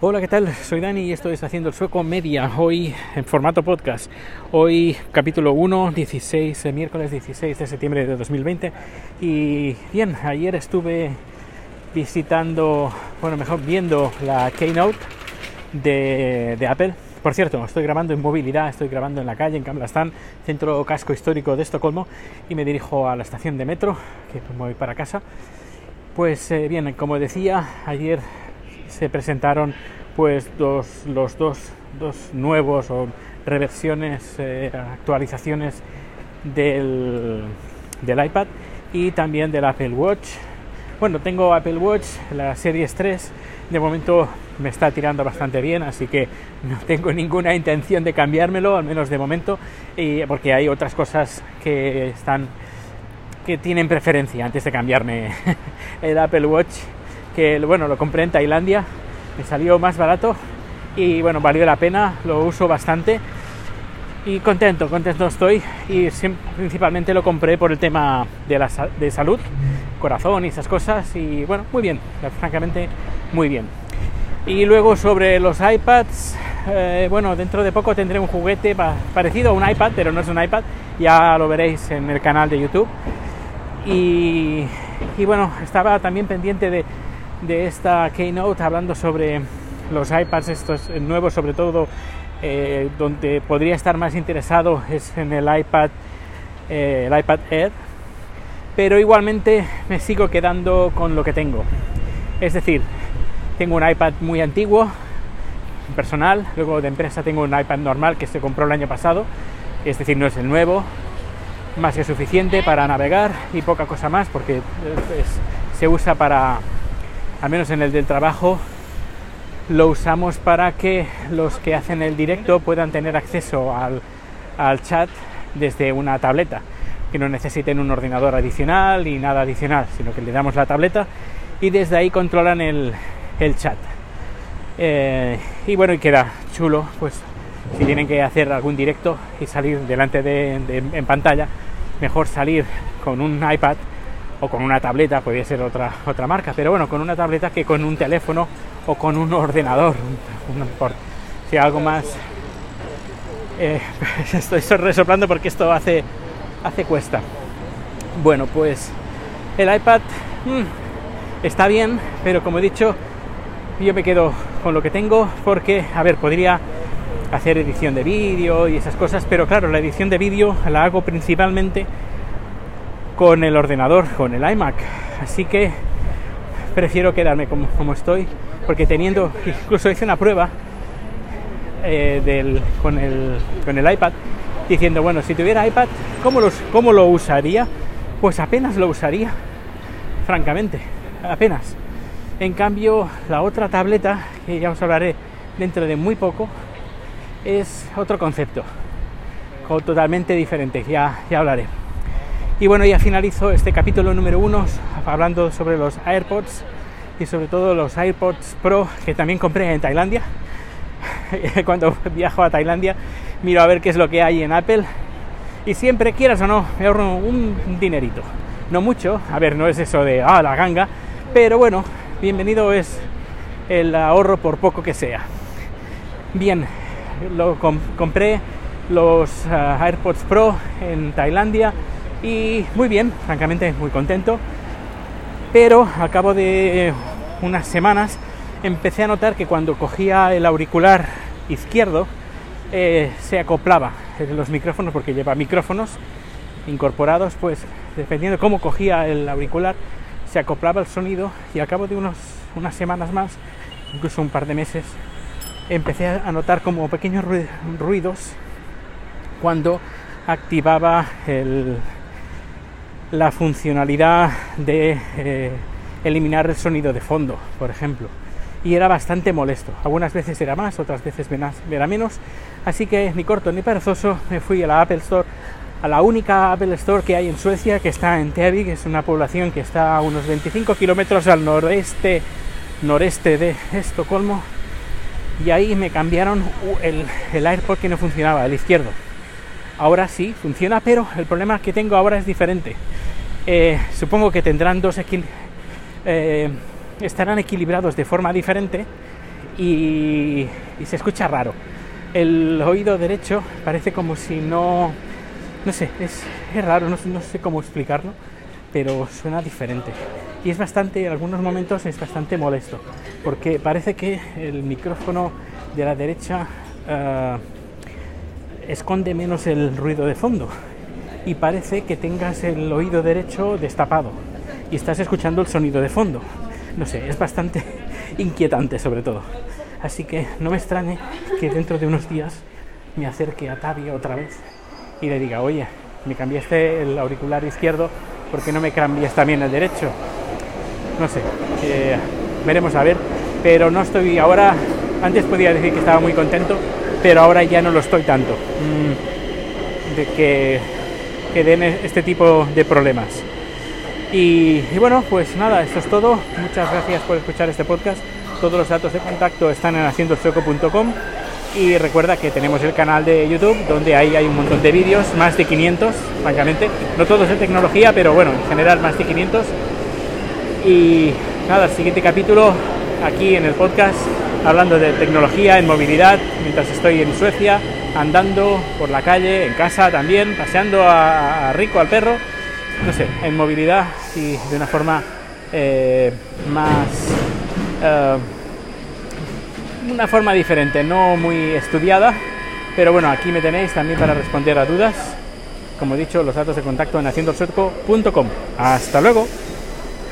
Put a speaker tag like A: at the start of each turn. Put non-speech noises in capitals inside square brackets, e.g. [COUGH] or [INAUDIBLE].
A: Hola, ¿qué tal? Soy Dani y esto es Haciendo el Sueco Media, hoy en formato podcast. Hoy capítulo 1, 16, eh, miércoles 16 de septiembre de 2020. Y bien, ayer estuve visitando, bueno, mejor viendo la Keynote de, Apple. Por cierto, estoy grabando en movilidad, estoy grabando en la calle, en Camblastán, centro casco histórico de Estocolmo, y me dirijo a la estación de metro, que voy para casa. Pues eh, bien, como decía, ayer se presentaron pues dos, los dos, dos nuevos o reversiones, eh, actualizaciones del, del iPad y también del Apple Watch. Bueno, tengo Apple Watch, la Series 3, de momento me está tirando bastante bien, así que no [LAUGHS] tengo ninguna intención de cambiármelo, al menos de momento, y porque hay otras cosas que están que tienen preferencia antes de cambiarme [LAUGHS] el Apple Watch, que bueno, lo compré en Tailandia, me salió más barato y bueno, valió la pena, lo uso bastante y contento, contento estoy y principalmente lo compré por el tema de, la, de salud, corazón y esas cosas y bueno, muy bien, francamente muy bien. Y luego sobre los iPads, eh, bueno, dentro de poco tendré un juguete parecido a un iPad, pero no es un iPad, ya lo veréis en el canal de YouTube. Y, y bueno, estaba también pendiente de, de esta keynote hablando sobre los iPads estos nuevos, sobre todo eh, donde podría estar más interesado es en el iPad, eh, el iPad Air, pero igualmente me sigo quedando con lo que tengo. Es decir, tengo un iPad muy antiguo, personal, luego de empresa tengo un iPad normal que se compró el año pasado, es decir, no es el nuevo, más que suficiente para navegar y poca cosa más porque se usa para al menos en el del trabajo, lo usamos para que los que hacen el directo puedan tener acceso al, chat desde una tableta, que no necesiten un ordenador adicional ni nada adicional, sino que le damos la tableta y desde ahí controlan el, chat. Eh, y bueno, y queda chulo, pues si tienen que hacer algún directo y salir delante de, en pantalla, mejor salir con un iPad o con una tableta, podría ser otra, otra marca, pero bueno, con una tableta que con un teléfono o con un ordenador, [LAUGHS] no importa. Si algo más... Eh, [LAUGHS] estoy resoplando porque esto hace, hace cuesta. Bueno, pues el iPad mm, está bien, pero como he dicho, yo me quedo con lo que tengo porque, a ver, podría hacer edición de vídeo y esas cosas, pero claro, la edición de vídeo la hago principalmente con el ordenador, con el iMac. Así que prefiero quedarme como, como estoy, porque teniendo, incluso hice una prueba eh, del, con, el, con el iPad, diciendo, bueno, si tuviera iPad, ¿cómo, los, ¿cómo lo usaría? Pues apenas lo usaría, francamente, apenas. En cambio, la otra tableta, que ya os hablaré dentro de muy poco, es otro concepto, totalmente diferente, ya, ya hablaré. Y bueno, ya finalizo este capítulo número uno hablando sobre los AirPods y sobre todo los AirPods Pro que también compré en Tailandia. [LAUGHS] Cuando viajo a Tailandia miro a ver qué es lo que hay en Apple y siempre quieras o no me ahorro un dinerito. No mucho, a ver, no es eso de ah, la ganga, pero bueno, bienvenido es el ahorro por poco que sea. Bien, lo compré los ah, AirPods Pro en Tailandia y muy bien, francamente muy contento. Pero a cabo de unas semanas empecé a notar que cuando cogía el auricular izquierdo eh, se acoplaba los micrófonos porque lleva micrófonos incorporados, pues dependiendo de cómo cogía el auricular se acoplaba el sonido y a cabo de unos, unas semanas más, incluso un par de meses, empecé a notar como pequeños ruidos cuando activaba el, la funcionalidad de eh, eliminar el sonido de fondo, por ejemplo. Y era bastante molesto. Algunas veces era más, otras veces era menos. Así que ni corto ni perezoso me fui a la Apple Store, a la única Apple Store que hay en Suecia, que está en Täby, que es una población que está a unos 25 kilómetros al noreste, noreste de Estocolmo. Y ahí me cambiaron el, el AirPod que no funcionaba, el izquierdo. Ahora sí funciona, pero el problema que tengo ahora es diferente. Eh, supongo que tendrán dos eh, estarán equilibrados de forma diferente y, se escucha raro. El oído derecho parece como si no... No sé, es, raro, no, no sé cómo explicarlo, pero suena diferente. Y es bastante, en algunos momentos es bastante molesto, porque parece que el micrófono de la derecha eh, esconde menos el ruido de fondo y parece que tengas el oído derecho destapado y estás escuchando el sonido de fondo. No sé, es bastante [LAUGHS] inquietante sobre todo. Así que no me extrañe que dentro de unos días me acerque a Tavi otra vez y le diga, oye, me cambiaste el auricular izquierdo, porque no me cambias también el derecho? No sé, eh, veremos a ver, pero no estoy ahora, antes podía decir que estaba muy contento, pero ahora ya no lo estoy tanto, mm, de que, den este tipo de problemas. Y, bueno, pues nada, esto es todo. Muchas gracias por escuchar este podcast. Todos los datos de contacto están en haciendosueco.com y recuerda que tenemos el canal de YouTube donde ahí hay un montón de vídeos, más de 500, francamente. No todos de tecnología, pero bueno, en general más de 500. Y nada, siguiente capítulo aquí en el podcast hablando de tecnología en movilidad mientras estoy en Suecia, andando por la calle, en casa también, paseando a Rico, al perro no sé, en movilidad y de una forma eh, más... Eh, una forma diferente, no muy estudiada, pero bueno, aquí me tenéis también para responder a dudas. Como he dicho, los datos de contacto en haciendosurco.com. Hasta luego.